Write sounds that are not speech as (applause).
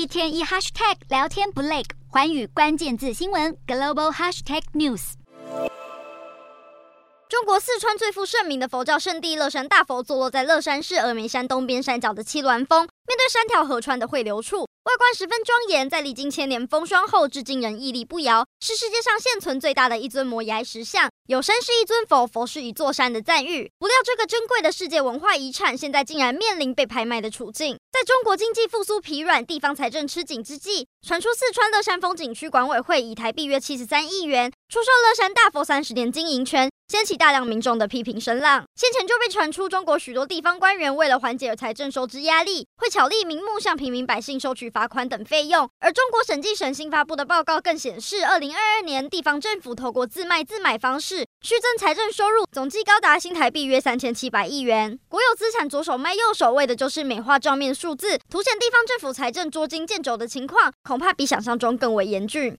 一天一 hashtag 聊天不累，环宇关键字新闻 global hashtag news。中国四川最负盛名的佛教圣地乐山大佛，坐落在乐山市峨眉山东边山脚的七鸾峰，面对山条河川的汇流处，外观十分庄严。在历经千年风霜后，至今仍屹立不摇，是世界上现存最大的一尊摩崖石像。有山是一尊佛，佛是一座山的赞誉。不料，这个珍贵的世界文化遗产，现在竟然面临被拍卖的处境。在中国经济复苏疲软、地方财政吃紧之际，传出四川乐山风景区管委会以台币约七十三亿元出售乐山大佛三十年经营权。掀起大量民众的批评声浪。先前就被传出，中国许多地方官员为了缓解财政收支压力，会巧立名目向平民百姓收取罚款等费用。而中国审计审新发布的报告更显示，二零二二年地方政府透过自卖自买方式虚增财政收入，总计高达新台币约三千七百亿元。国有资产左手卖右手，为的就是美化账面数 (laughs) 数字，凸显地方政府财政捉襟见肘的情况，恐怕比想象中更为严峻。